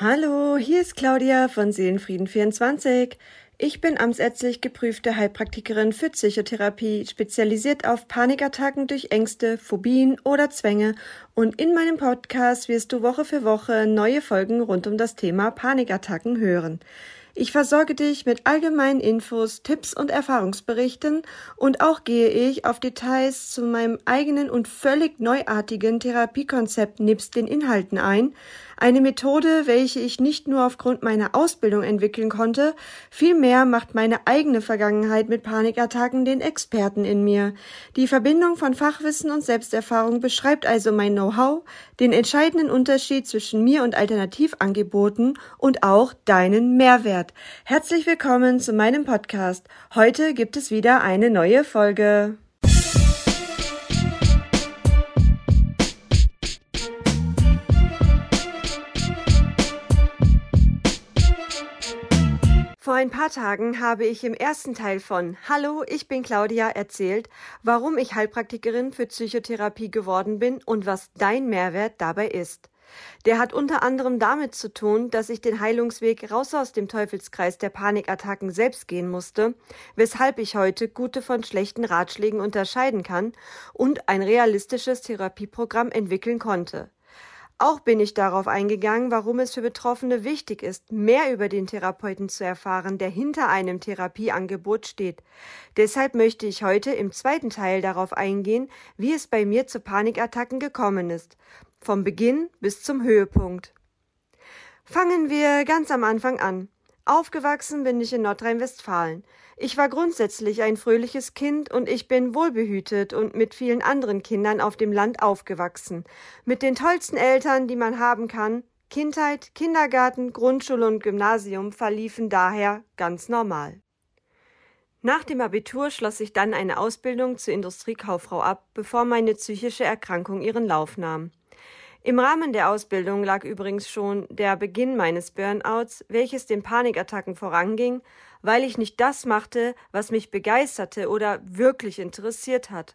Hallo, hier ist Claudia von Seelenfrieden24. Ich bin amtsärztlich geprüfte Heilpraktikerin für Psychotherapie, spezialisiert auf Panikattacken durch Ängste, Phobien oder Zwänge und in meinem Podcast wirst du Woche für Woche neue Folgen rund um das Thema Panikattacken hören. Ich versorge dich mit allgemeinen Infos, Tipps und Erfahrungsberichten und auch gehe ich auf Details zu meinem eigenen und völlig neuartigen Therapiekonzept nebst den Inhalten ein, eine Methode, welche ich nicht nur aufgrund meiner Ausbildung entwickeln konnte, vielmehr macht meine eigene Vergangenheit mit Panikattacken den Experten in mir. Die Verbindung von Fachwissen und Selbsterfahrung beschreibt also mein Know-how, den entscheidenden Unterschied zwischen mir und Alternativangeboten und auch deinen Mehrwert. Herzlich willkommen zu meinem Podcast. Heute gibt es wieder eine neue Folge. Vor ein paar Tagen habe ich im ersten Teil von Hallo, ich bin Claudia erzählt, warum ich Heilpraktikerin für Psychotherapie geworden bin und was dein Mehrwert dabei ist. Der hat unter anderem damit zu tun, dass ich den Heilungsweg raus aus dem Teufelskreis der Panikattacken selbst gehen musste, weshalb ich heute gute von schlechten Ratschlägen unterscheiden kann und ein realistisches Therapieprogramm entwickeln konnte. Auch bin ich darauf eingegangen, warum es für Betroffene wichtig ist, mehr über den Therapeuten zu erfahren, der hinter einem Therapieangebot steht. Deshalb möchte ich heute im zweiten Teil darauf eingehen, wie es bei mir zu Panikattacken gekommen ist, vom Beginn bis zum Höhepunkt. Fangen wir ganz am Anfang an. Aufgewachsen bin ich in Nordrhein-Westfalen. Ich war grundsätzlich ein fröhliches Kind und ich bin wohlbehütet und mit vielen anderen Kindern auf dem Land aufgewachsen. Mit den tollsten Eltern, die man haben kann. Kindheit, Kindergarten, Grundschule und Gymnasium verliefen daher ganz normal. Nach dem Abitur schloss ich dann eine Ausbildung zur Industriekauffrau ab, bevor meine psychische Erkrankung ihren Lauf nahm. Im Rahmen der Ausbildung lag übrigens schon der Beginn meines Burnouts, welches den Panikattacken voranging, weil ich nicht das machte, was mich begeisterte oder wirklich interessiert hat.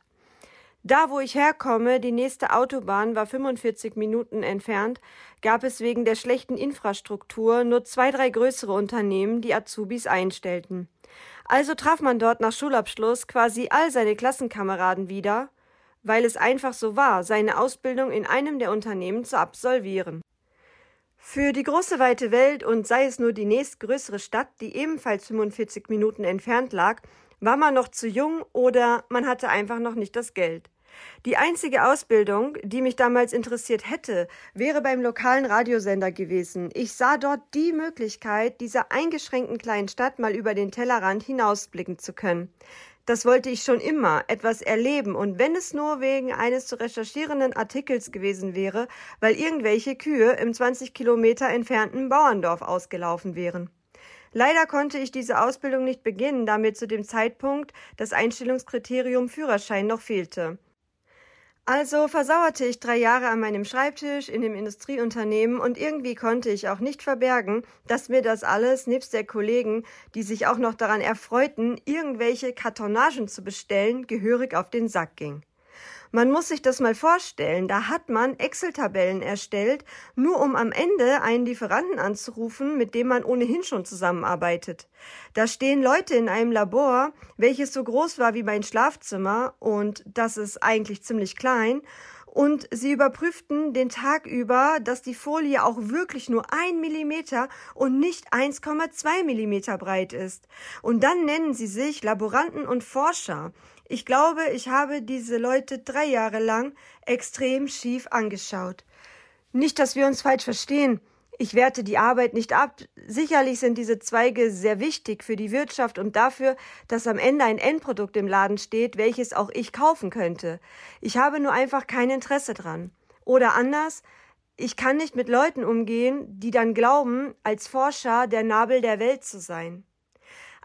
Da, wo ich herkomme, die nächste Autobahn war 45 Minuten entfernt, gab es wegen der schlechten Infrastruktur nur zwei, drei größere Unternehmen, die Azubis einstellten. Also traf man dort nach Schulabschluss quasi all seine Klassenkameraden wieder, weil es einfach so war, seine Ausbildung in einem der Unternehmen zu absolvieren. Für die große weite Welt und sei es nur die nächstgrößere Stadt, die ebenfalls 45 Minuten entfernt lag, war man noch zu jung oder man hatte einfach noch nicht das Geld. Die einzige Ausbildung, die mich damals interessiert hätte, wäre beim lokalen Radiosender gewesen. Ich sah dort die Möglichkeit, dieser eingeschränkten kleinen Stadt mal über den Tellerrand hinausblicken zu können. Das wollte ich schon immer, etwas erleben, und wenn es nur wegen eines zu recherchierenden Artikels gewesen wäre, weil irgendwelche Kühe im 20 Kilometer entfernten Bauerndorf ausgelaufen wären. Leider konnte ich diese Ausbildung nicht beginnen, da mir zu dem Zeitpunkt das Einstellungskriterium Führerschein noch fehlte. Also versauerte ich drei Jahre an meinem Schreibtisch in dem Industrieunternehmen und irgendwie konnte ich auch nicht verbergen, dass mir das alles nebst der Kollegen, die sich auch noch daran erfreuten, irgendwelche Kartonagen zu bestellen, gehörig auf den Sack ging. Man muss sich das mal vorstellen. Da hat man Excel-Tabellen erstellt, nur um am Ende einen Lieferanten anzurufen, mit dem man ohnehin schon zusammenarbeitet. Da stehen Leute in einem Labor, welches so groß war wie mein Schlafzimmer und das ist eigentlich ziemlich klein und sie überprüften den Tag über, dass die Folie auch wirklich nur ein Millimeter und nicht 1,2 Millimeter breit ist. Und dann nennen sie sich Laboranten und Forscher. Ich glaube, ich habe diese Leute drei Jahre lang extrem schief angeschaut. Nicht, dass wir uns falsch verstehen. Ich werte die Arbeit nicht ab. Sicherlich sind diese Zweige sehr wichtig für die Wirtschaft und dafür, dass am Ende ein Endprodukt im Laden steht, welches auch ich kaufen könnte. Ich habe nur einfach kein Interesse dran. Oder anders, ich kann nicht mit Leuten umgehen, die dann glauben, als Forscher der Nabel der Welt zu sein.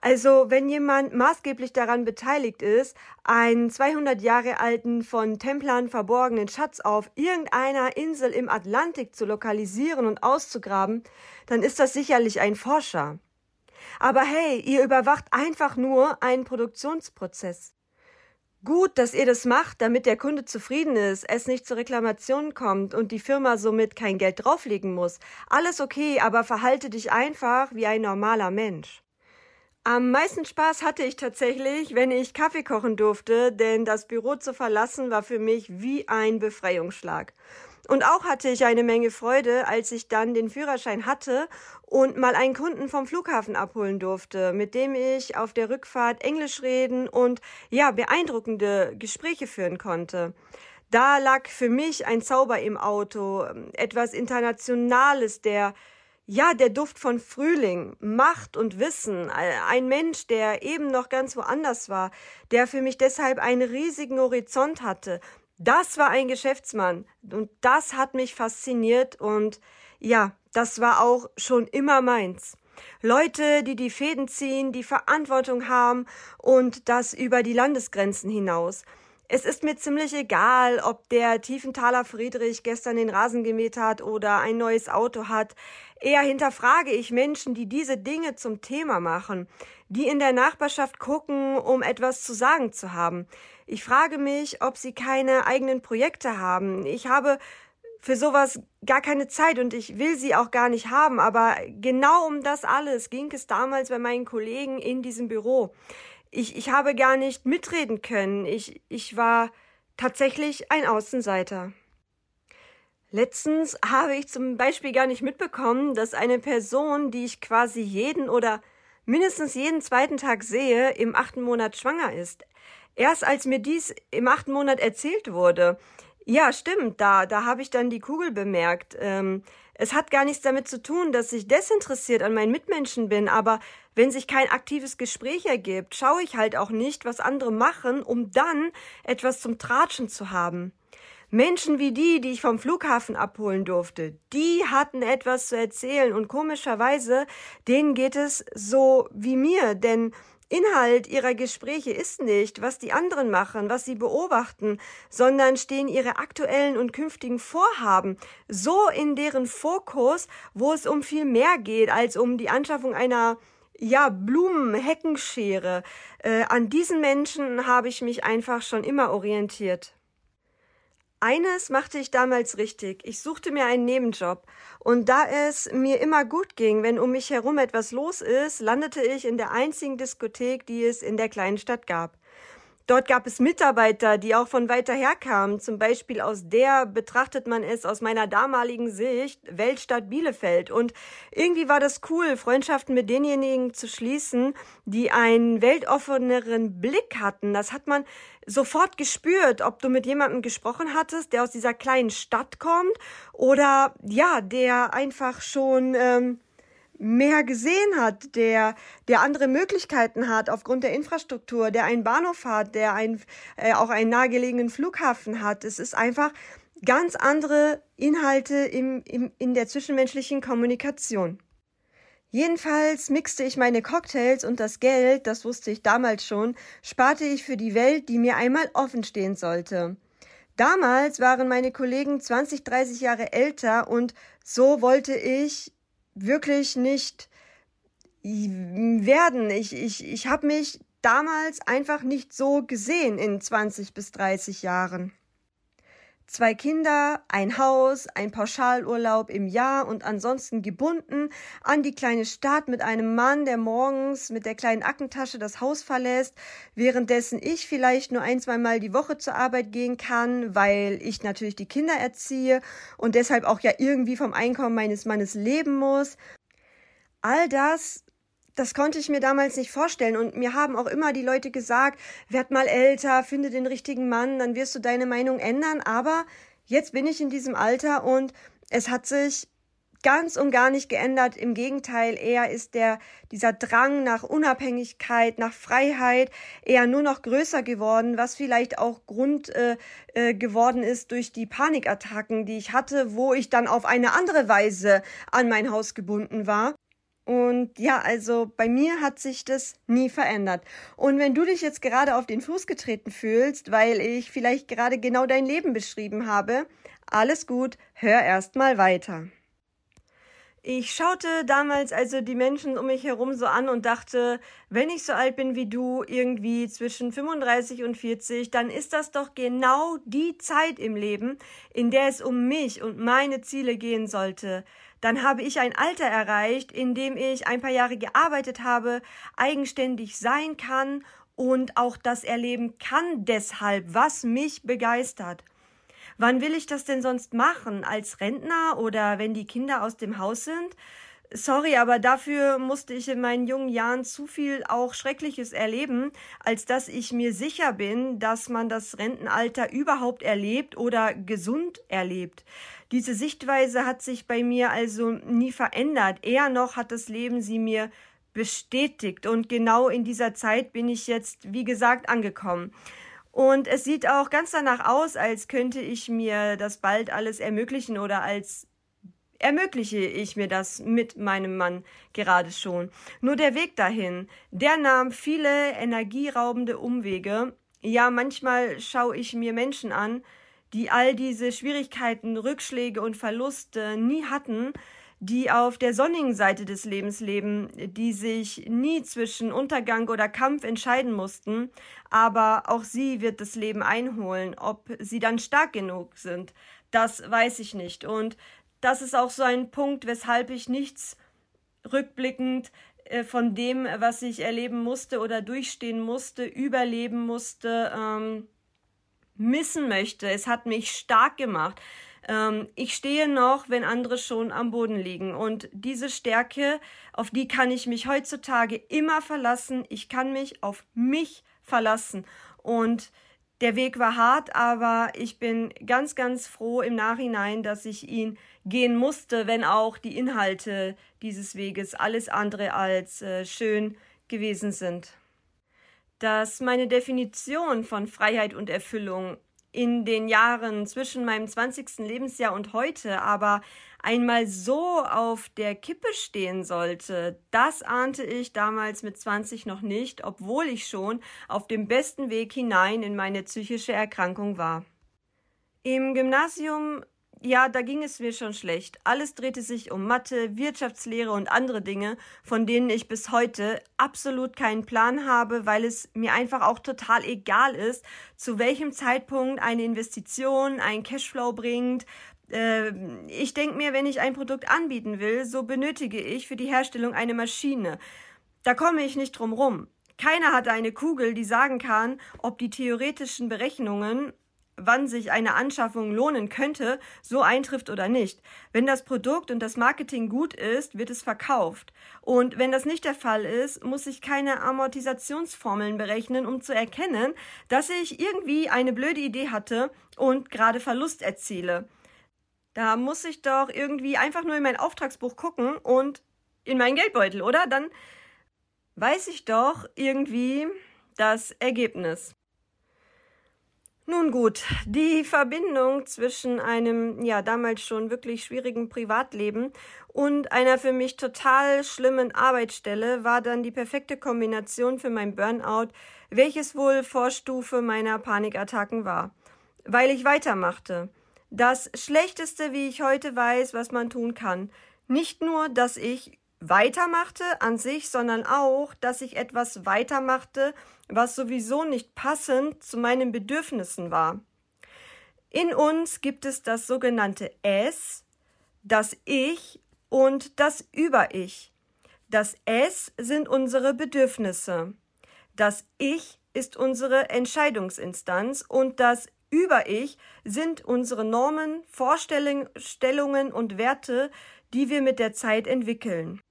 Also, wenn jemand maßgeblich daran beteiligt ist, einen 200 Jahre alten, von Templern verborgenen Schatz auf irgendeiner Insel im Atlantik zu lokalisieren und auszugraben, dann ist das sicherlich ein Forscher. Aber hey, ihr überwacht einfach nur einen Produktionsprozess. Gut, dass ihr das macht, damit der Kunde zufrieden ist, es nicht zu Reklamationen kommt und die Firma somit kein Geld drauflegen muss. Alles okay, aber verhalte dich einfach wie ein normaler Mensch. Am meisten Spaß hatte ich tatsächlich, wenn ich Kaffee kochen durfte, denn das Büro zu verlassen war für mich wie ein Befreiungsschlag. Und auch hatte ich eine Menge Freude, als ich dann den Führerschein hatte und mal einen Kunden vom Flughafen abholen durfte, mit dem ich auf der Rückfahrt Englisch reden und ja, beeindruckende Gespräche führen konnte. Da lag für mich ein Zauber im Auto, etwas Internationales, der ja, der Duft von Frühling, Macht und Wissen, ein Mensch, der eben noch ganz woanders war, der für mich deshalb einen riesigen Horizont hatte, das war ein Geschäftsmann und das hat mich fasziniert und ja, das war auch schon immer meins. Leute, die die Fäden ziehen, die Verantwortung haben und das über die Landesgrenzen hinaus. Es ist mir ziemlich egal, ob der Tiefenthaler Friedrich gestern den Rasen gemäht hat oder ein neues Auto hat. Eher hinterfrage ich Menschen, die diese Dinge zum Thema machen, die in der Nachbarschaft gucken, um etwas zu sagen zu haben. Ich frage mich, ob sie keine eigenen Projekte haben. Ich habe für sowas gar keine Zeit und ich will sie auch gar nicht haben, aber genau um das alles ging es damals bei meinen Kollegen in diesem Büro. Ich, ich habe gar nicht mitreden können. Ich, ich war tatsächlich ein Außenseiter. Letztens habe ich zum Beispiel gar nicht mitbekommen, dass eine Person, die ich quasi jeden oder mindestens jeden zweiten Tag sehe, im achten Monat schwanger ist. Erst als mir dies im achten Monat erzählt wurde, ja, stimmt, da, da habe ich dann die Kugel bemerkt. Ähm, es hat gar nichts damit zu tun, dass ich desinteressiert an meinen Mitmenschen bin, aber wenn sich kein aktives Gespräch ergibt, schaue ich halt auch nicht, was andere machen, um dann etwas zum Tratschen zu haben. Menschen wie die, die ich vom Flughafen abholen durfte, die hatten etwas zu erzählen und komischerweise, denen geht es so wie mir, denn Inhalt ihrer Gespräche ist nicht, was die anderen machen, was sie beobachten, sondern stehen ihre aktuellen und künftigen Vorhaben so in deren Fokus, wo es um viel mehr geht als um die Anschaffung einer ja, Blumenheckenschere. Äh, an diesen Menschen habe ich mich einfach schon immer orientiert. Eines machte ich damals richtig. Ich suchte mir einen Nebenjob. Und da es mir immer gut ging, wenn um mich herum etwas los ist, landete ich in der einzigen Diskothek, die es in der kleinen Stadt gab. Dort gab es Mitarbeiter, die auch von weiter her kamen. Zum Beispiel aus der betrachtet man es aus meiner damaligen Sicht Weltstadt Bielefeld. Und irgendwie war das cool, Freundschaften mit denjenigen zu schließen, die einen weltoffeneren Blick hatten. Das hat man sofort gespürt, ob du mit jemandem gesprochen hattest, der aus dieser kleinen Stadt kommt oder ja, der einfach schon ähm, mehr gesehen hat, der, der andere Möglichkeiten hat aufgrund der Infrastruktur, der einen Bahnhof hat, der ein, äh, auch einen nahegelegenen Flughafen hat. Es ist einfach ganz andere Inhalte im, im, in der zwischenmenschlichen Kommunikation. Jedenfalls mixte ich meine Cocktails und das Geld, das wusste ich damals schon, sparte ich für die Welt, die mir einmal offen stehen sollte. Damals waren meine Kollegen 20, 30 Jahre älter und so wollte ich wirklich nicht werden. Ich, ich, ich habe mich damals einfach nicht so gesehen in 20 bis 30 Jahren. Zwei Kinder, ein Haus, ein Pauschalurlaub im Jahr und ansonsten gebunden an die kleine Stadt mit einem Mann, der morgens mit der kleinen Ackentasche das Haus verlässt, währenddessen ich vielleicht nur ein, zwei Mal die Woche zur Arbeit gehen kann, weil ich natürlich die Kinder erziehe und deshalb auch ja irgendwie vom Einkommen meines Mannes leben muss. All das, das konnte ich mir damals nicht vorstellen. Und mir haben auch immer die Leute gesagt, werd mal älter, finde den richtigen Mann, dann wirst du deine Meinung ändern. Aber jetzt bin ich in diesem Alter und es hat sich ganz und gar nicht geändert. Im Gegenteil, eher ist der, dieser Drang nach Unabhängigkeit, nach Freiheit eher nur noch größer geworden, was vielleicht auch Grund äh, äh, geworden ist durch die Panikattacken, die ich hatte, wo ich dann auf eine andere Weise an mein Haus gebunden war. Und ja, also bei mir hat sich das nie verändert. Und wenn du dich jetzt gerade auf den Fuß getreten fühlst, weil ich vielleicht gerade genau dein Leben beschrieben habe, alles gut, hör erst mal weiter. Ich schaute damals also die Menschen um mich herum so an und dachte, wenn ich so alt bin wie du, irgendwie zwischen 35 und 40, dann ist das doch genau die Zeit im Leben, in der es um mich und meine Ziele gehen sollte. Dann habe ich ein Alter erreicht, in dem ich ein paar Jahre gearbeitet habe, eigenständig sein kann und auch das erleben kann deshalb, was mich begeistert. Wann will ich das denn sonst machen? Als Rentner oder wenn die Kinder aus dem Haus sind? Sorry, aber dafür musste ich in meinen jungen Jahren zu viel auch Schreckliches erleben, als dass ich mir sicher bin, dass man das Rentenalter überhaupt erlebt oder gesund erlebt. Diese Sichtweise hat sich bei mir also nie verändert. Eher noch hat das Leben sie mir bestätigt. Und genau in dieser Zeit bin ich jetzt, wie gesagt, angekommen. Und es sieht auch ganz danach aus, als könnte ich mir das bald alles ermöglichen oder als ermögliche ich mir das mit meinem Mann gerade schon. Nur der Weg dahin, der nahm viele energieraubende Umwege. Ja, manchmal schaue ich mir Menschen an, die all diese Schwierigkeiten, Rückschläge und Verluste nie hatten, die auf der sonnigen Seite des Lebens leben, die sich nie zwischen Untergang oder Kampf entscheiden mussten, aber auch sie wird das Leben einholen. Ob sie dann stark genug sind, das weiß ich nicht. Und das ist auch so ein Punkt, weshalb ich nichts rückblickend äh, von dem, was ich erleben musste oder durchstehen musste, überleben musste, ähm, missen möchte. Es hat mich stark gemacht. Ähm, ich stehe noch, wenn andere schon am Boden liegen. Und diese Stärke, auf die kann ich mich heutzutage immer verlassen. Ich kann mich auf mich verlassen. Und der Weg war hart, aber ich bin ganz, ganz froh im Nachhinein, dass ich ihn gehen musste, wenn auch die Inhalte dieses Weges alles andere als äh, schön gewesen sind. Dass meine Definition von Freiheit und Erfüllung in den Jahren zwischen meinem 20. Lebensjahr und heute aber einmal so auf der Kippe stehen sollte, das ahnte ich damals mit 20 noch nicht, obwohl ich schon auf dem besten Weg hinein in meine psychische Erkrankung war. Im Gymnasium ja, da ging es mir schon schlecht. Alles drehte sich um Mathe, Wirtschaftslehre und andere Dinge, von denen ich bis heute absolut keinen Plan habe, weil es mir einfach auch total egal ist, zu welchem Zeitpunkt eine Investition einen Cashflow bringt. Äh, ich denke mir, wenn ich ein Produkt anbieten will, so benötige ich für die Herstellung eine Maschine. Da komme ich nicht drum rum. Keiner hat eine Kugel, die sagen kann, ob die theoretischen Berechnungen wann sich eine Anschaffung lohnen könnte, so eintrifft oder nicht. Wenn das Produkt und das Marketing gut ist, wird es verkauft. Und wenn das nicht der Fall ist, muss ich keine Amortisationsformeln berechnen, um zu erkennen, dass ich irgendwie eine blöde Idee hatte und gerade Verlust erziele. Da muss ich doch irgendwie einfach nur in mein Auftragsbuch gucken und in meinen Geldbeutel, oder? Dann weiß ich doch irgendwie das Ergebnis. Nun gut, die Verbindung zwischen einem ja damals schon wirklich schwierigen Privatleben und einer für mich total schlimmen Arbeitsstelle war dann die perfekte Kombination für mein Burnout, welches wohl Vorstufe meiner Panikattacken war, weil ich weitermachte. Das Schlechteste, wie ich heute weiß, was man tun kann. Nicht nur, dass ich weitermachte an sich, sondern auch, dass ich etwas weitermachte, was sowieso nicht passend zu meinen Bedürfnissen war. In uns gibt es das sogenannte Es, das Ich und das Über-Ich. Das Es sind unsere Bedürfnisse. Das Ich ist unsere Entscheidungsinstanz und das Über-Ich sind unsere Normen, Vorstellungen und Werte, die wir mit der Zeit entwickeln.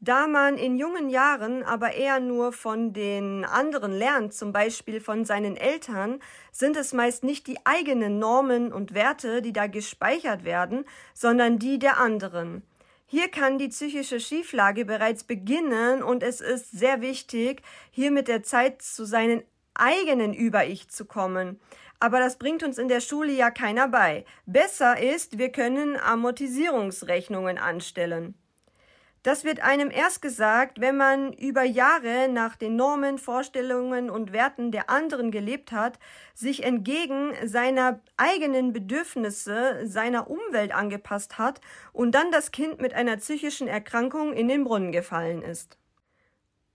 Da man in jungen Jahren aber eher nur von den anderen lernt, zum Beispiel von seinen Eltern, sind es meist nicht die eigenen Normen und Werte, die da gespeichert werden, sondern die der anderen. Hier kann die psychische Schieflage bereits beginnen und es ist sehr wichtig, hier mit der Zeit zu seinen eigenen Über-Ich zu kommen. Aber das bringt uns in der Schule ja keiner bei. Besser ist, wir können Amortisierungsrechnungen anstellen. Das wird einem erst gesagt, wenn man über Jahre nach den Normen, Vorstellungen und Werten der anderen gelebt hat, sich entgegen seiner eigenen Bedürfnisse, seiner Umwelt angepasst hat und dann das Kind mit einer psychischen Erkrankung in den Brunnen gefallen ist.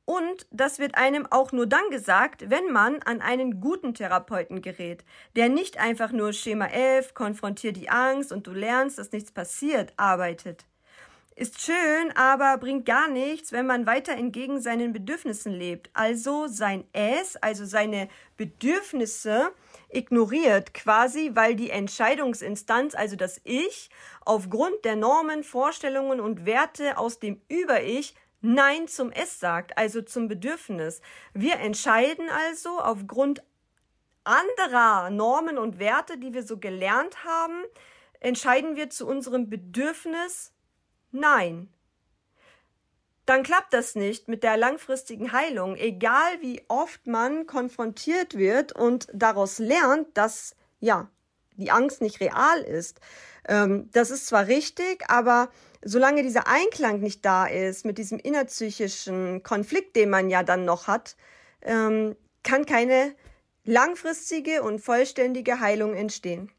Und das wird einem auch nur dann gesagt, wenn man an einen guten Therapeuten gerät, der nicht einfach nur Schema 11, konfrontiert die Angst und du lernst, dass nichts passiert, arbeitet. Ist schön, aber bringt gar nichts, wenn man weiter entgegen seinen Bedürfnissen lebt. Also sein Es, also seine Bedürfnisse ignoriert quasi, weil die Entscheidungsinstanz, also das Ich, aufgrund der Normen, Vorstellungen und Werte aus dem Über-Ich Nein zum Es sagt, also zum Bedürfnis. Wir entscheiden also aufgrund anderer Normen und Werte, die wir so gelernt haben, entscheiden wir zu unserem Bedürfnis Nein. Dann klappt das nicht mit der langfristigen Heilung, egal wie oft man konfrontiert wird und daraus lernt, dass ja, die Angst nicht real ist. Ähm, das ist zwar richtig, aber solange dieser Einklang nicht da ist mit diesem innerpsychischen Konflikt, den man ja dann noch hat, ähm, kann keine langfristige und vollständige Heilung entstehen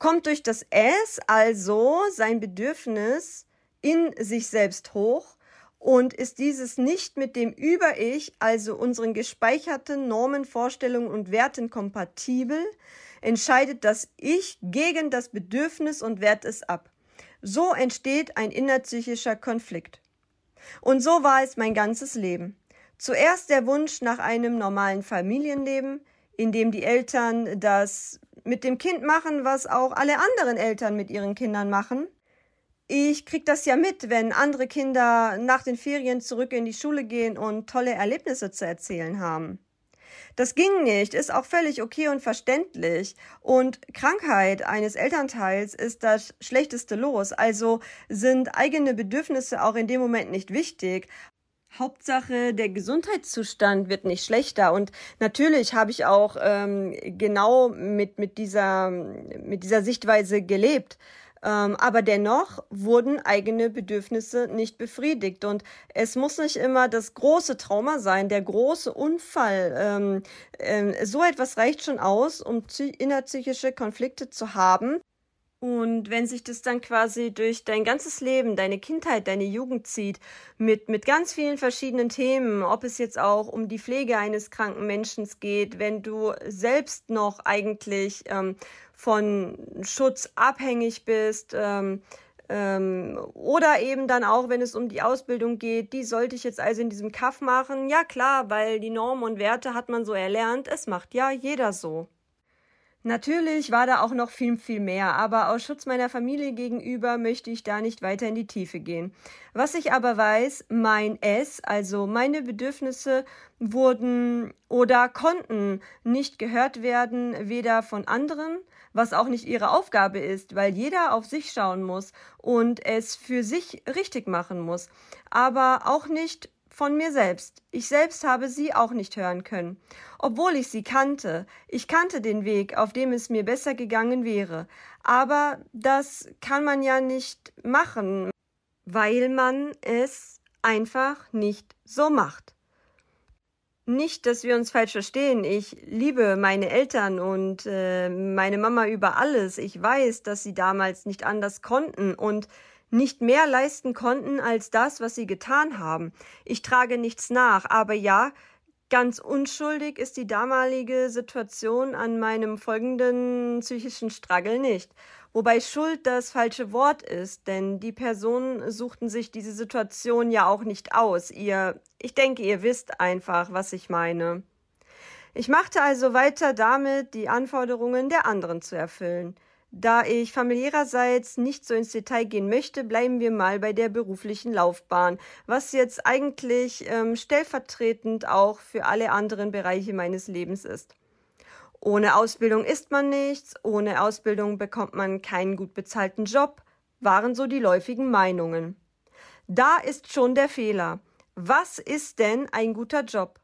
kommt durch das S also sein Bedürfnis in sich selbst hoch und ist dieses nicht mit dem Über-Ich, also unseren gespeicherten Normen, Vorstellungen und Werten kompatibel, entscheidet das Ich gegen das Bedürfnis und wehrt es ab. So entsteht ein innerpsychischer Konflikt. Und so war es mein ganzes Leben. Zuerst der Wunsch nach einem normalen Familienleben, in dem die Eltern das mit dem Kind machen, was auch alle anderen Eltern mit ihren Kindern machen. Ich krieg das ja mit, wenn andere Kinder nach den Ferien zurück in die Schule gehen und tolle Erlebnisse zu erzählen haben. Das ging nicht, ist auch völlig okay und verständlich. Und Krankheit eines Elternteils ist das schlechteste Los. Also sind eigene Bedürfnisse auch in dem Moment nicht wichtig. Hauptsache, der Gesundheitszustand wird nicht schlechter. Und natürlich habe ich auch ähm, genau mit, mit, dieser, mit dieser Sichtweise gelebt. Ähm, aber dennoch wurden eigene Bedürfnisse nicht befriedigt. Und es muss nicht immer das große Trauma sein, der große Unfall. Ähm, ähm, so etwas reicht schon aus, um innerpsychische Konflikte zu haben. Und wenn sich das dann quasi durch dein ganzes Leben, deine Kindheit, deine Jugend zieht, mit, mit ganz vielen verschiedenen Themen, ob es jetzt auch um die Pflege eines kranken Menschen geht, wenn du selbst noch eigentlich ähm, von Schutz abhängig bist, ähm, ähm, oder eben dann auch, wenn es um die Ausbildung geht, die sollte ich jetzt also in diesem Kaff machen. Ja klar, weil die Normen und Werte hat man so erlernt, es macht ja jeder so. Natürlich war da auch noch viel, viel mehr, aber aus Schutz meiner Familie gegenüber möchte ich da nicht weiter in die Tiefe gehen. Was ich aber weiß, mein Es, also meine Bedürfnisse wurden oder konnten nicht gehört werden, weder von anderen, was auch nicht ihre Aufgabe ist, weil jeder auf sich schauen muss und es für sich richtig machen muss, aber auch nicht von mir selbst. Ich selbst habe sie auch nicht hören können, obwohl ich sie kannte. Ich kannte den Weg, auf dem es mir besser gegangen wäre. Aber das kann man ja nicht machen, weil man es einfach nicht so macht. Nicht, dass wir uns falsch verstehen. Ich liebe meine Eltern und äh, meine Mama über alles. Ich weiß, dass sie damals nicht anders konnten und nicht mehr leisten konnten als das, was sie getan haben. Ich trage nichts nach, aber ja, ganz unschuldig ist die damalige Situation an meinem folgenden psychischen Struggle nicht. Wobei Schuld das falsche Wort ist, denn die Personen suchten sich diese Situation ja auch nicht aus. Ihr, ich denke, ihr wisst einfach, was ich meine. Ich machte also weiter damit, die Anforderungen der anderen zu erfüllen. Da ich familiärerseits nicht so ins Detail gehen möchte, bleiben wir mal bei der beruflichen Laufbahn, was jetzt eigentlich ähm, stellvertretend auch für alle anderen Bereiche meines Lebens ist. Ohne Ausbildung ist man nichts, ohne Ausbildung bekommt man keinen gut bezahlten Job, waren so die läufigen Meinungen. Da ist schon der Fehler. Was ist denn ein guter Job?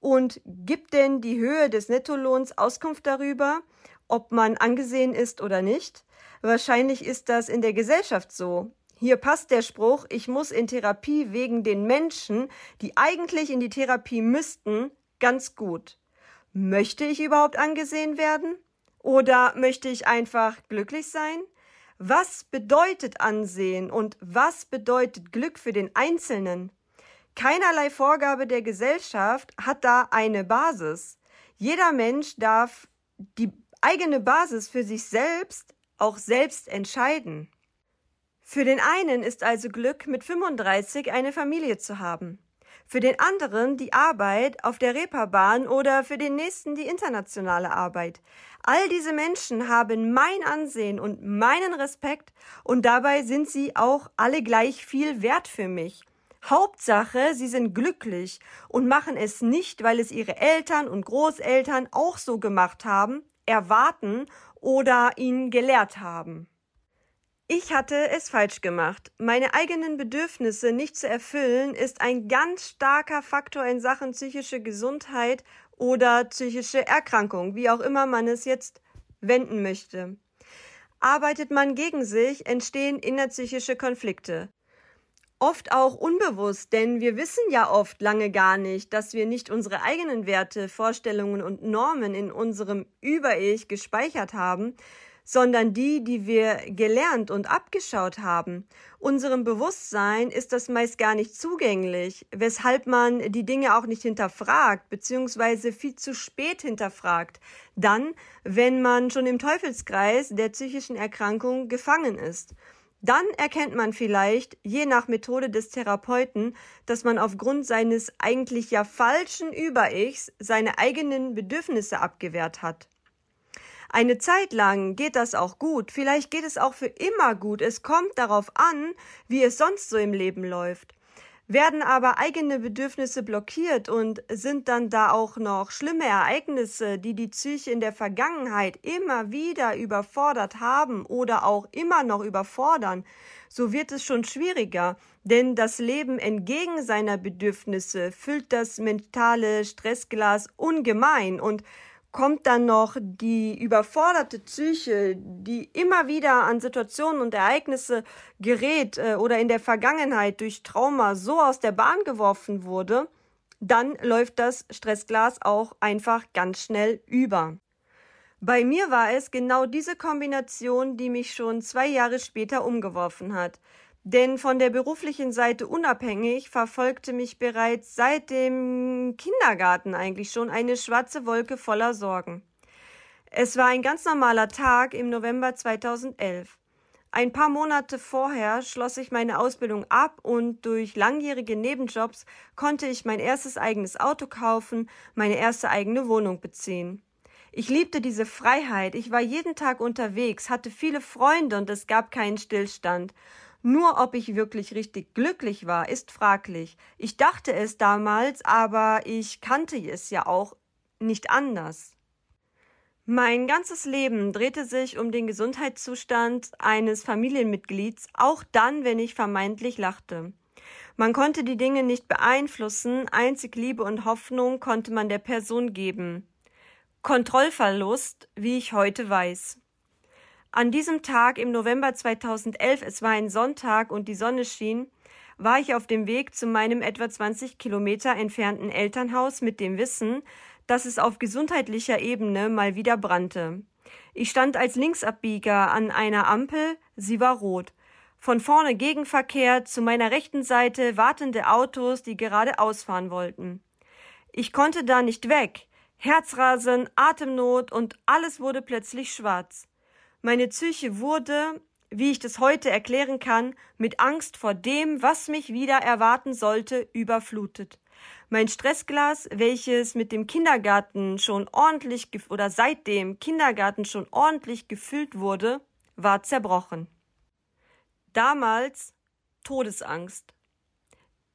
Und gibt denn die Höhe des Nettolohns Auskunft darüber, ob man angesehen ist oder nicht. Wahrscheinlich ist das in der Gesellschaft so. Hier passt der Spruch, ich muss in Therapie wegen den Menschen, die eigentlich in die Therapie müssten, ganz gut. Möchte ich überhaupt angesehen werden? Oder möchte ich einfach glücklich sein? Was bedeutet Ansehen und was bedeutet Glück für den Einzelnen? Keinerlei Vorgabe der Gesellschaft hat da eine Basis. Jeder Mensch darf die eigene Basis für sich selbst auch selbst entscheiden. Für den einen ist also Glück, mit 35 eine Familie zu haben. Für den anderen die Arbeit auf der Reeperbahn oder für den nächsten die internationale Arbeit. All diese Menschen haben mein Ansehen und meinen Respekt und dabei sind sie auch alle gleich viel wert für mich. Hauptsache, sie sind glücklich und machen es nicht, weil es ihre Eltern und Großeltern auch so gemacht haben, erwarten oder ihnen gelehrt haben. Ich hatte es falsch gemacht. Meine eigenen Bedürfnisse nicht zu erfüllen, ist ein ganz starker Faktor in Sachen psychische Gesundheit oder psychische Erkrankung, wie auch immer man es jetzt wenden möchte. Arbeitet man gegen sich, entstehen innerpsychische Konflikte. Oft auch unbewusst, denn wir wissen ja oft lange gar nicht, dass wir nicht unsere eigenen Werte, Vorstellungen und Normen in unserem Über-Ich gespeichert haben, sondern die, die wir gelernt und abgeschaut haben. Unserem Bewusstsein ist das meist gar nicht zugänglich, weshalb man die Dinge auch nicht hinterfragt, beziehungsweise viel zu spät hinterfragt. Dann, wenn man schon im Teufelskreis der psychischen Erkrankung gefangen ist. Dann erkennt man vielleicht, je nach Methode des Therapeuten, dass man aufgrund seines eigentlich ja falschen Über-Ichs seine eigenen Bedürfnisse abgewehrt hat. Eine Zeit lang geht das auch gut, vielleicht geht es auch für immer gut, es kommt darauf an, wie es sonst so im Leben läuft. Werden aber eigene Bedürfnisse blockiert und sind dann da auch noch schlimme Ereignisse, die die Psyche in der Vergangenheit immer wieder überfordert haben oder auch immer noch überfordern, so wird es schon schwieriger, denn das Leben entgegen seiner Bedürfnisse füllt das mentale Stressglas ungemein und kommt dann noch die überforderte Psyche, die immer wieder an Situationen und Ereignisse gerät äh, oder in der Vergangenheit durch Trauma so aus der Bahn geworfen wurde, dann läuft das Stressglas auch einfach ganz schnell über. Bei mir war es genau diese Kombination, die mich schon zwei Jahre später umgeworfen hat. Denn von der beruflichen Seite unabhängig verfolgte mich bereits seit dem Kindergarten eigentlich schon eine schwarze Wolke voller Sorgen. Es war ein ganz normaler Tag im November 2011. Ein paar Monate vorher schloss ich meine Ausbildung ab und durch langjährige Nebenjobs konnte ich mein erstes eigenes Auto kaufen, meine erste eigene Wohnung beziehen. Ich liebte diese Freiheit, ich war jeden Tag unterwegs, hatte viele Freunde und es gab keinen Stillstand. Nur ob ich wirklich richtig glücklich war, ist fraglich. Ich dachte es damals, aber ich kannte es ja auch nicht anders. Mein ganzes Leben drehte sich um den Gesundheitszustand eines Familienmitglieds, auch dann, wenn ich vermeintlich lachte. Man konnte die Dinge nicht beeinflussen, einzig Liebe und Hoffnung konnte man der Person geben. Kontrollverlust, wie ich heute weiß. An diesem Tag im November 2011, es war ein Sonntag und die Sonne schien, war ich auf dem Weg zu meinem etwa 20 Kilometer entfernten Elternhaus mit dem Wissen, dass es auf gesundheitlicher Ebene mal wieder brannte. Ich stand als Linksabbieger an einer Ampel, sie war rot. Von vorne Gegenverkehr, zu meiner rechten Seite wartende Autos, die gerade ausfahren wollten. Ich konnte da nicht weg. Herzrasen, Atemnot und alles wurde plötzlich schwarz. Meine Psyche wurde, wie ich das heute erklären kann, mit Angst vor dem, was mich wieder erwarten sollte, überflutet. Mein Stressglas, welches mit dem Kindergarten schon ordentlich oder seit dem Kindergarten schon ordentlich gefüllt wurde, war zerbrochen. Damals Todesangst.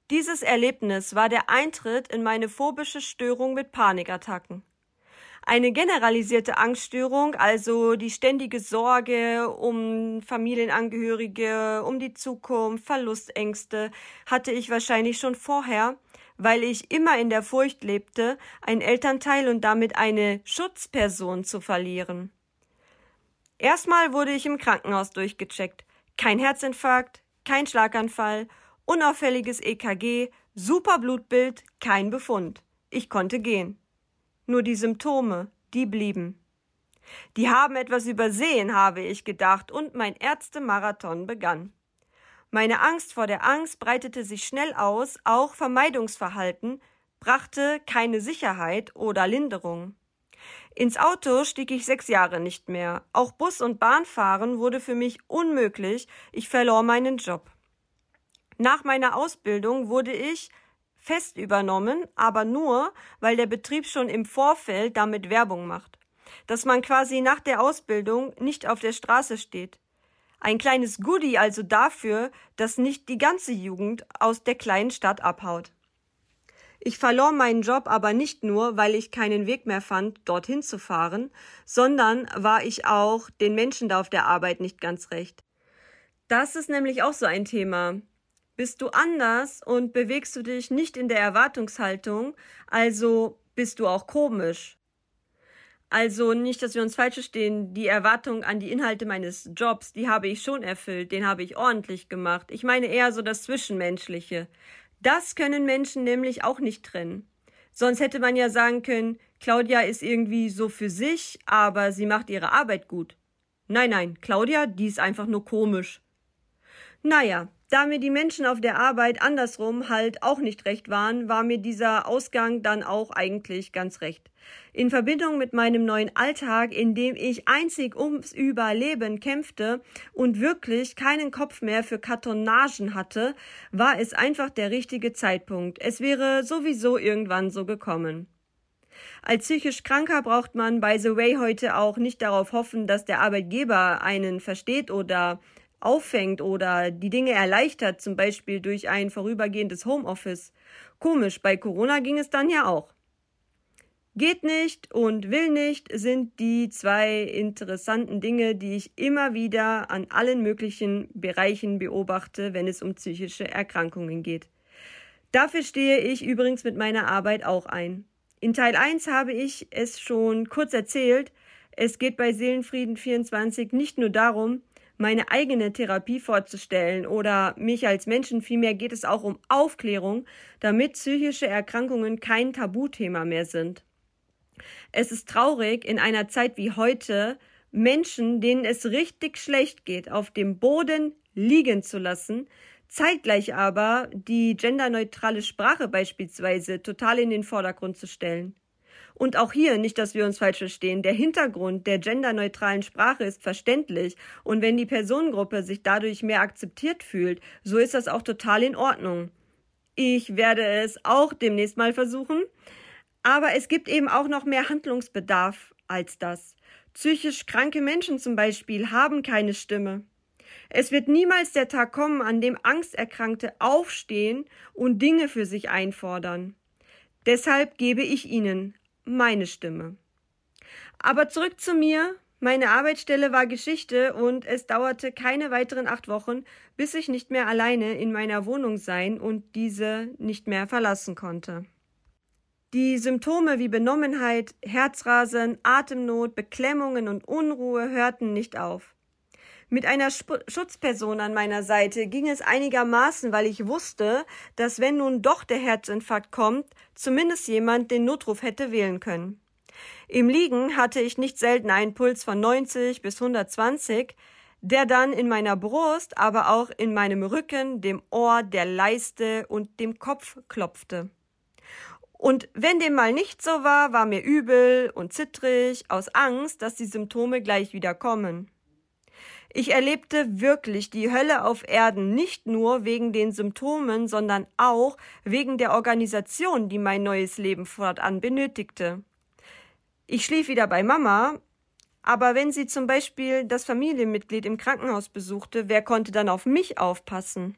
Dieses Erlebnis war der Eintritt in meine phobische Störung mit Panikattacken. Eine generalisierte Angststörung, also die ständige Sorge um Familienangehörige, um die Zukunft, Verlustängste, hatte ich wahrscheinlich schon vorher, weil ich immer in der Furcht lebte, ein Elternteil und damit eine Schutzperson zu verlieren. Erstmal wurde ich im Krankenhaus durchgecheckt. Kein Herzinfarkt, kein Schlaganfall, unauffälliges EKG, super Blutbild, kein Befund. Ich konnte gehen. Nur die Symptome, die blieben. Die haben etwas übersehen, habe ich gedacht, und mein Ärztemarathon begann. Meine Angst vor der Angst breitete sich schnell aus, auch Vermeidungsverhalten brachte keine Sicherheit oder Linderung. Ins Auto stieg ich sechs Jahre nicht mehr. Auch Bus und Bahnfahren wurde für mich unmöglich. Ich verlor meinen Job. Nach meiner Ausbildung wurde ich fest übernommen, aber nur, weil der Betrieb schon im Vorfeld damit Werbung macht. Dass man quasi nach der Ausbildung nicht auf der Straße steht. Ein kleines Goodie also dafür, dass nicht die ganze Jugend aus der kleinen Stadt abhaut. Ich verlor meinen Job aber nicht nur, weil ich keinen Weg mehr fand, dorthin zu fahren, sondern war ich auch den Menschen da auf der Arbeit nicht ganz recht. Das ist nämlich auch so ein Thema. Bist du anders und bewegst du dich nicht in der Erwartungshaltung, also bist du auch komisch. Also nicht, dass wir uns falsch verstehen, die Erwartung an die Inhalte meines Jobs, die habe ich schon erfüllt, den habe ich ordentlich gemacht. Ich meine eher so das Zwischenmenschliche. Das können Menschen nämlich auch nicht trennen. Sonst hätte man ja sagen können, Claudia ist irgendwie so für sich, aber sie macht ihre Arbeit gut. Nein, nein, Claudia, die ist einfach nur komisch. Naja, da mir die Menschen auf der Arbeit andersrum halt auch nicht recht waren, war mir dieser Ausgang dann auch eigentlich ganz recht. In Verbindung mit meinem neuen Alltag, in dem ich einzig ums Überleben kämpfte und wirklich keinen Kopf mehr für Kartonagen hatte, war es einfach der richtige Zeitpunkt. Es wäre sowieso irgendwann so gekommen. Als psychisch Kranker braucht man, by the way, heute auch nicht darauf hoffen, dass der Arbeitgeber einen versteht oder auffängt oder die Dinge erleichtert, zum Beispiel durch ein vorübergehendes Homeoffice. Komisch, bei Corona ging es dann ja auch. Geht nicht und will nicht sind die zwei interessanten Dinge, die ich immer wieder an allen möglichen Bereichen beobachte, wenn es um psychische Erkrankungen geht. Dafür stehe ich übrigens mit meiner Arbeit auch ein. In Teil 1 habe ich es schon kurz erzählt. Es geht bei Seelenfrieden 24 nicht nur darum, meine eigene Therapie vorzustellen oder mich als Menschen. Vielmehr geht es auch um Aufklärung, damit psychische Erkrankungen kein Tabuthema mehr sind. Es ist traurig, in einer Zeit wie heute Menschen, denen es richtig schlecht geht, auf dem Boden liegen zu lassen, zeitgleich aber die genderneutrale Sprache beispielsweise total in den Vordergrund zu stellen. Und auch hier, nicht, dass wir uns falsch verstehen, der Hintergrund der genderneutralen Sprache ist verständlich. Und wenn die Personengruppe sich dadurch mehr akzeptiert fühlt, so ist das auch total in Ordnung. Ich werde es auch demnächst mal versuchen. Aber es gibt eben auch noch mehr Handlungsbedarf als das. Psychisch kranke Menschen zum Beispiel haben keine Stimme. Es wird niemals der Tag kommen, an dem Angsterkrankte aufstehen und Dinge für sich einfordern. Deshalb gebe ich Ihnen meine Stimme. Aber zurück zu mir. Meine Arbeitsstelle war Geschichte und es dauerte keine weiteren acht Wochen, bis ich nicht mehr alleine in meiner Wohnung sein und diese nicht mehr verlassen konnte. Die Symptome wie Benommenheit, Herzrasen, Atemnot, Beklemmungen und Unruhe hörten nicht auf. Mit einer Sp Schutzperson an meiner Seite ging es einigermaßen, weil ich wusste, dass wenn nun doch der Herzinfarkt kommt, zumindest jemand den Notruf hätte wählen können. Im Liegen hatte ich nicht selten einen Puls von 90 bis 120, der dann in meiner Brust, aber auch in meinem Rücken, dem Ohr, der Leiste und dem Kopf klopfte. Und wenn dem mal nicht so war, war mir übel und zittrig aus Angst, dass die Symptome gleich wieder kommen. Ich erlebte wirklich die Hölle auf Erden nicht nur wegen den Symptomen, sondern auch wegen der Organisation, die mein neues Leben fortan benötigte. Ich schlief wieder bei Mama, aber wenn sie zum Beispiel das Familienmitglied im Krankenhaus besuchte, wer konnte dann auf mich aufpassen?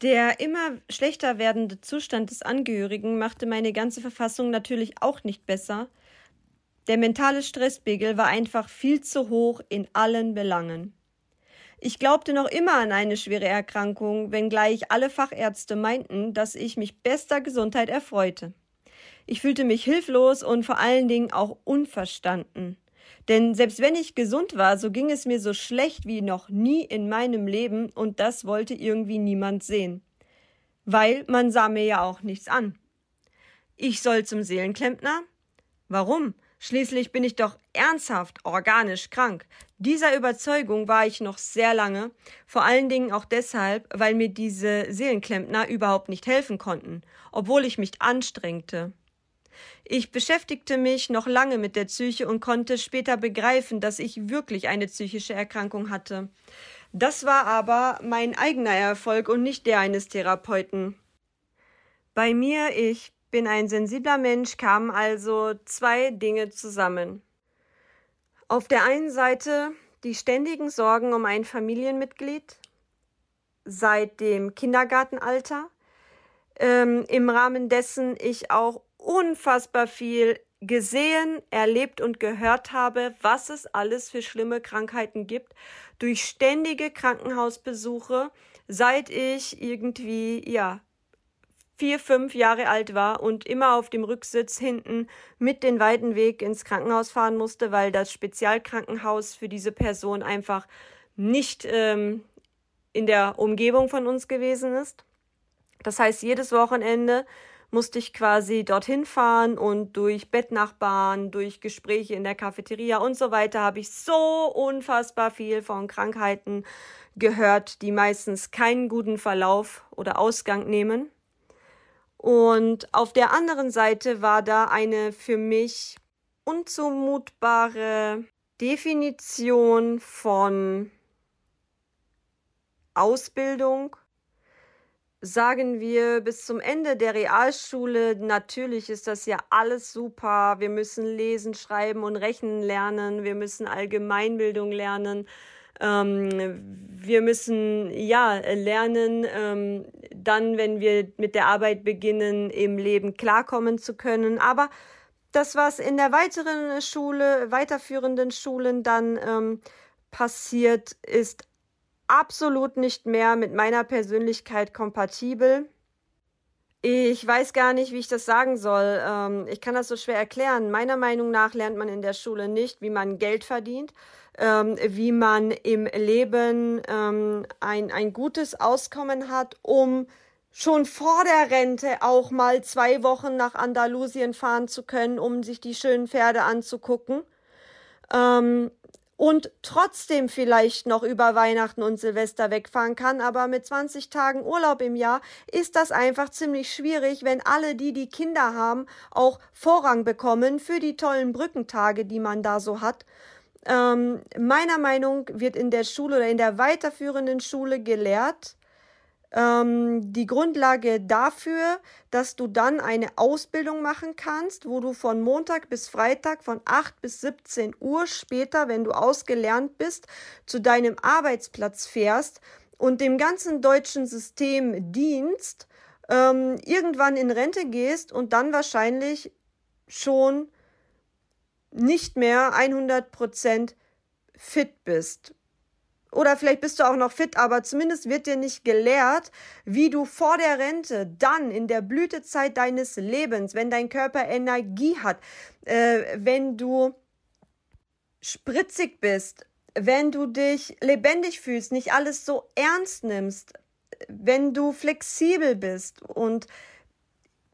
Der immer schlechter werdende Zustand des Angehörigen machte meine ganze Verfassung natürlich auch nicht besser, der mentale Stresspegel war einfach viel zu hoch in allen Belangen. Ich glaubte noch immer an eine schwere Erkrankung, wenngleich alle Fachärzte meinten, dass ich mich bester Gesundheit erfreute. Ich fühlte mich hilflos und vor allen Dingen auch unverstanden. Denn selbst wenn ich gesund war, so ging es mir so schlecht wie noch nie in meinem Leben und das wollte irgendwie niemand sehen. Weil man sah mir ja auch nichts an. Ich soll zum Seelenklempner? Warum? Schließlich bin ich doch ernsthaft organisch krank. Dieser Überzeugung war ich noch sehr lange, vor allen Dingen auch deshalb, weil mir diese Seelenklempner überhaupt nicht helfen konnten, obwohl ich mich anstrengte. Ich beschäftigte mich noch lange mit der Psyche und konnte später begreifen, dass ich wirklich eine psychische Erkrankung hatte. Das war aber mein eigener Erfolg und nicht der eines Therapeuten. Bei mir, ich bin ein sensibler Mensch, kamen also zwei Dinge zusammen. Auf der einen Seite die ständigen Sorgen um ein Familienmitglied seit dem Kindergartenalter, ähm, im Rahmen dessen ich auch unfassbar viel gesehen, erlebt und gehört habe, was es alles für schlimme Krankheiten gibt, durch ständige Krankenhausbesuche, seit ich irgendwie, ja, vier, fünf Jahre alt war und immer auf dem Rücksitz hinten mit den weiten Weg ins Krankenhaus fahren musste, weil das Spezialkrankenhaus für diese Person einfach nicht ähm, in der Umgebung von uns gewesen ist. Das heißt, jedes Wochenende musste ich quasi dorthin fahren und durch Bettnachbarn, durch Gespräche in der Cafeteria und so weiter habe ich so unfassbar viel von Krankheiten gehört, die meistens keinen guten Verlauf oder Ausgang nehmen. Und auf der anderen Seite war da eine für mich unzumutbare Definition von Ausbildung. Sagen wir bis zum Ende der Realschule, natürlich ist das ja alles super. Wir müssen lesen, schreiben und rechnen lernen. Wir müssen Allgemeinbildung lernen. Ähm, wir müssen ja lernen, ähm, dann, wenn wir mit der Arbeit beginnen, im Leben klarkommen zu können. Aber das, was in der weiteren Schule, weiterführenden Schulen dann ähm, passiert, ist absolut nicht mehr mit meiner Persönlichkeit kompatibel. Ich weiß gar nicht, wie ich das sagen soll. Ähm, ich kann das so schwer erklären. Meiner Meinung nach lernt man in der Schule nicht, wie man Geld verdient, ähm, wie man im Leben ähm, ein, ein gutes Auskommen hat, um schon vor der Rente auch mal zwei Wochen nach Andalusien fahren zu können, um sich die schönen Pferde anzugucken. Ähm, und trotzdem vielleicht noch über Weihnachten und Silvester wegfahren kann, aber mit 20 Tagen Urlaub im Jahr ist das einfach ziemlich schwierig, wenn alle die, die Kinder haben, auch Vorrang bekommen für die tollen Brückentage, die man da so hat. Ähm, meiner Meinung wird in der Schule oder in der weiterführenden Schule gelehrt, ähm, die Grundlage dafür, dass du dann eine Ausbildung machen kannst, wo du von Montag bis Freitag von 8 bis 17 Uhr später, wenn du ausgelernt bist, zu deinem Arbeitsplatz fährst und dem ganzen deutschen System dienst, ähm, irgendwann in Rente gehst und dann wahrscheinlich schon nicht mehr 100% fit bist. Oder vielleicht bist du auch noch fit, aber zumindest wird dir nicht gelehrt, wie du vor der Rente, dann in der Blütezeit deines Lebens, wenn dein Körper Energie hat, äh, wenn du spritzig bist, wenn du dich lebendig fühlst, nicht alles so ernst nimmst, wenn du flexibel bist und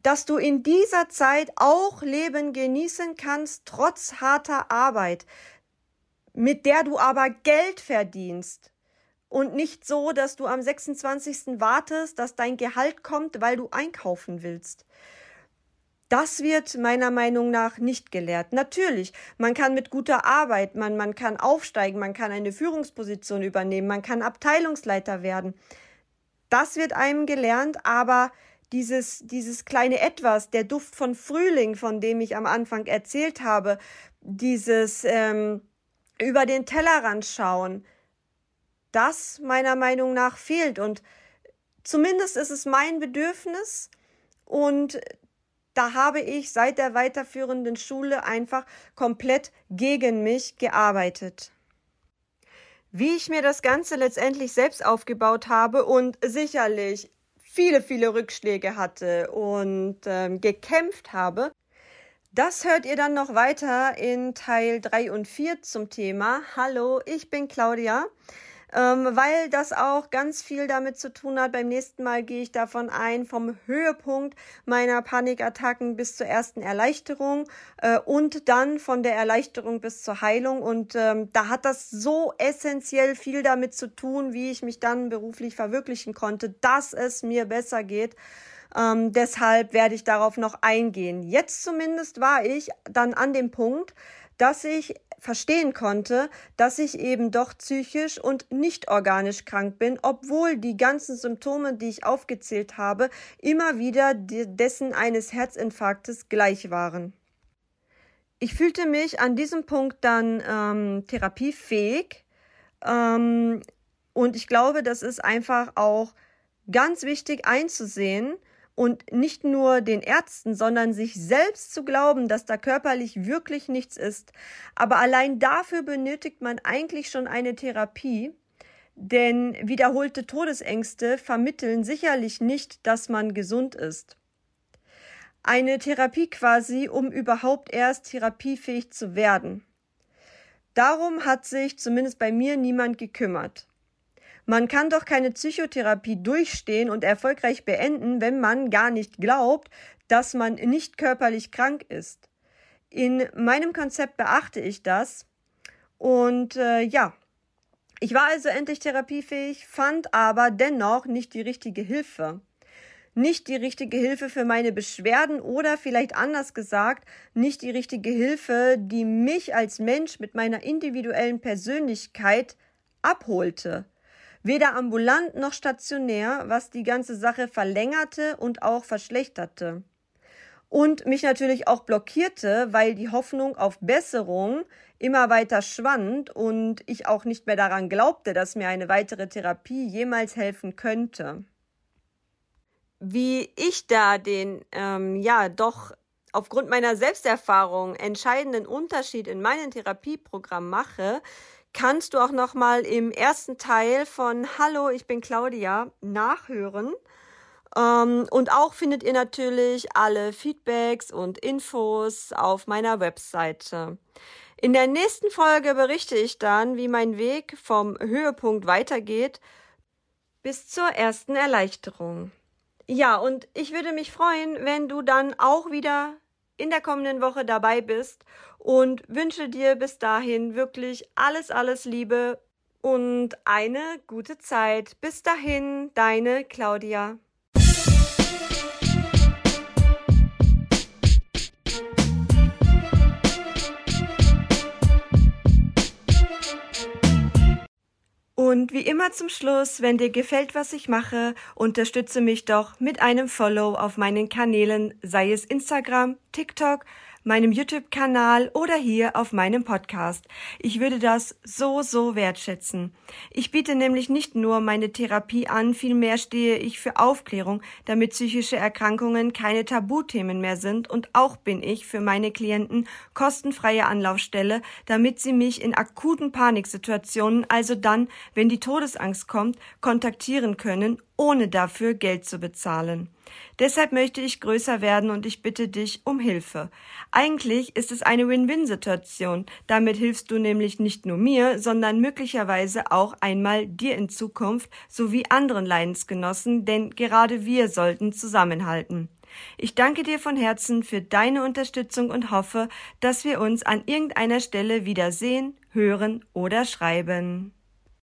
dass du in dieser Zeit auch Leben genießen kannst, trotz harter Arbeit, mit der du aber Geld verdienst. Und nicht so, dass du am 26. wartest, dass dein Gehalt kommt, weil du einkaufen willst. Das wird meiner Meinung nach nicht gelehrt. Natürlich, man kann mit guter Arbeit, man, man kann aufsteigen, man kann eine Führungsposition übernehmen, man kann Abteilungsleiter werden. Das wird einem gelernt, aber dieses, dieses kleine Etwas, der Duft von Frühling, von dem ich am Anfang erzählt habe, dieses, ähm, über den Tellerrand schauen, das meiner Meinung nach fehlt. Und zumindest ist es mein Bedürfnis und da habe ich seit der weiterführenden Schule einfach komplett gegen mich gearbeitet. Wie ich mir das Ganze letztendlich selbst aufgebaut habe und sicherlich viele, viele Rückschläge hatte und ähm, gekämpft habe, Das hört ihr dann noch weiter in Teil 3 und 4 zum Thema. Hallo, ich bin Claudia. Ähm, weil das auch ganz viel damit zu tun hat. Beim nächsten Mal gehe ich davon ein, vom Höhepunkt meiner Panikattacken bis zur ersten Erleichterung äh, und dann von der Erleichterung bis zur Heilung. Und ähm, da hat das so essentiell viel damit zu tun, wie ich mich dann beruflich verwirklichen konnte, dass es mir besser geht. Ähm, deshalb werde ich darauf noch eingehen. Jetzt zumindest war ich dann an dem Punkt, dass ich verstehen konnte, dass ich eben doch psychisch und nicht organisch krank bin, obwohl die ganzen Symptome, die ich aufgezählt habe, immer wieder dessen eines Herzinfarktes gleich waren. Ich fühlte mich an diesem Punkt dann ähm, therapiefähig ähm, und ich glaube, das ist einfach auch ganz wichtig einzusehen, und nicht nur den Ärzten, sondern sich selbst zu glauben, dass da körperlich wirklich nichts ist. Aber allein dafür benötigt man eigentlich schon eine Therapie, denn wiederholte Todesängste vermitteln sicherlich nicht, dass man gesund ist. Eine Therapie quasi, um überhaupt erst therapiefähig zu werden. Darum hat sich zumindest bei mir niemand gekümmert. Man kann doch keine Psychotherapie durchstehen und erfolgreich beenden, wenn man gar nicht glaubt, dass man nicht körperlich krank ist. In meinem Konzept beachte ich das. Und äh, ja, ich war also endlich therapiefähig, fand aber dennoch nicht die richtige Hilfe. Nicht die richtige Hilfe für meine Beschwerden oder vielleicht anders gesagt, nicht die richtige Hilfe, die mich als Mensch mit meiner individuellen Persönlichkeit abholte. Weder ambulant noch stationär, was die ganze Sache verlängerte und auch verschlechterte. Und mich natürlich auch blockierte, weil die Hoffnung auf Besserung immer weiter schwand und ich auch nicht mehr daran glaubte, dass mir eine weitere Therapie jemals helfen könnte. Wie ich da den, ähm, ja, doch aufgrund meiner Selbsterfahrung entscheidenden Unterschied in meinem Therapieprogramm mache, kannst du auch noch mal im ersten Teil von Hallo, ich bin Claudia nachhören. Ähm, und auch findet ihr natürlich alle Feedbacks und Infos auf meiner Webseite. In der nächsten Folge berichte ich dann, wie mein Weg vom Höhepunkt weitergeht bis zur ersten Erleichterung. Ja, und ich würde mich freuen, wenn du dann auch wieder in der kommenden Woche dabei bist und wünsche dir bis dahin wirklich alles, alles Liebe und eine gute Zeit. Bis dahin, deine Claudia. Und wie immer zum Schluss, wenn dir gefällt, was ich mache, unterstütze mich doch mit einem Follow auf meinen Kanälen, sei es Instagram, TikTok, meinem YouTube-Kanal oder hier auf meinem Podcast. Ich würde das so, so wertschätzen. Ich biete nämlich nicht nur meine Therapie an, vielmehr stehe ich für Aufklärung, damit psychische Erkrankungen keine Tabuthemen mehr sind und auch bin ich für meine Klienten kostenfreie Anlaufstelle, damit sie mich in akuten Paniksituationen, also dann, wenn die Todesangst kommt, kontaktieren können, ohne dafür Geld zu bezahlen. Deshalb möchte ich größer werden und ich bitte dich um Hilfe. Eigentlich ist es eine Win-Win-Situation. Damit hilfst du nämlich nicht nur mir, sondern möglicherweise auch einmal dir in Zukunft sowie anderen Leidensgenossen, denn gerade wir sollten zusammenhalten. Ich danke dir von Herzen für deine Unterstützung und hoffe, dass wir uns an irgendeiner Stelle wiedersehen, hören oder schreiben.